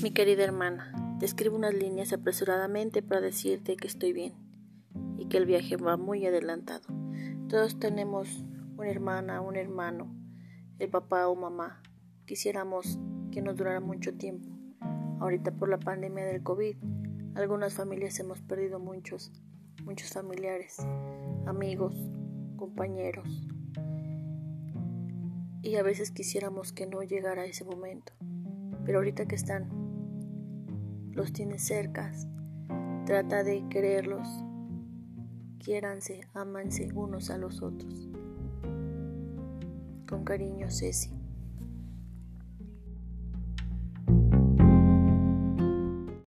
Mi querida hermana, te escribo unas líneas apresuradamente para decirte que estoy bien y que el viaje va muy adelantado. Todos tenemos una hermana, un hermano, el papá o mamá. Quisiéramos que nos durara mucho tiempo. Ahorita por la pandemia del COVID, algunas familias hemos perdido muchos, muchos familiares, amigos, compañeros. Y a veces quisiéramos que no llegara ese momento. Pero ahorita que están los tienes cerca. Trata de quererlos. Quiéranse, ámanse unos a los otros. Con cariño, Ceci.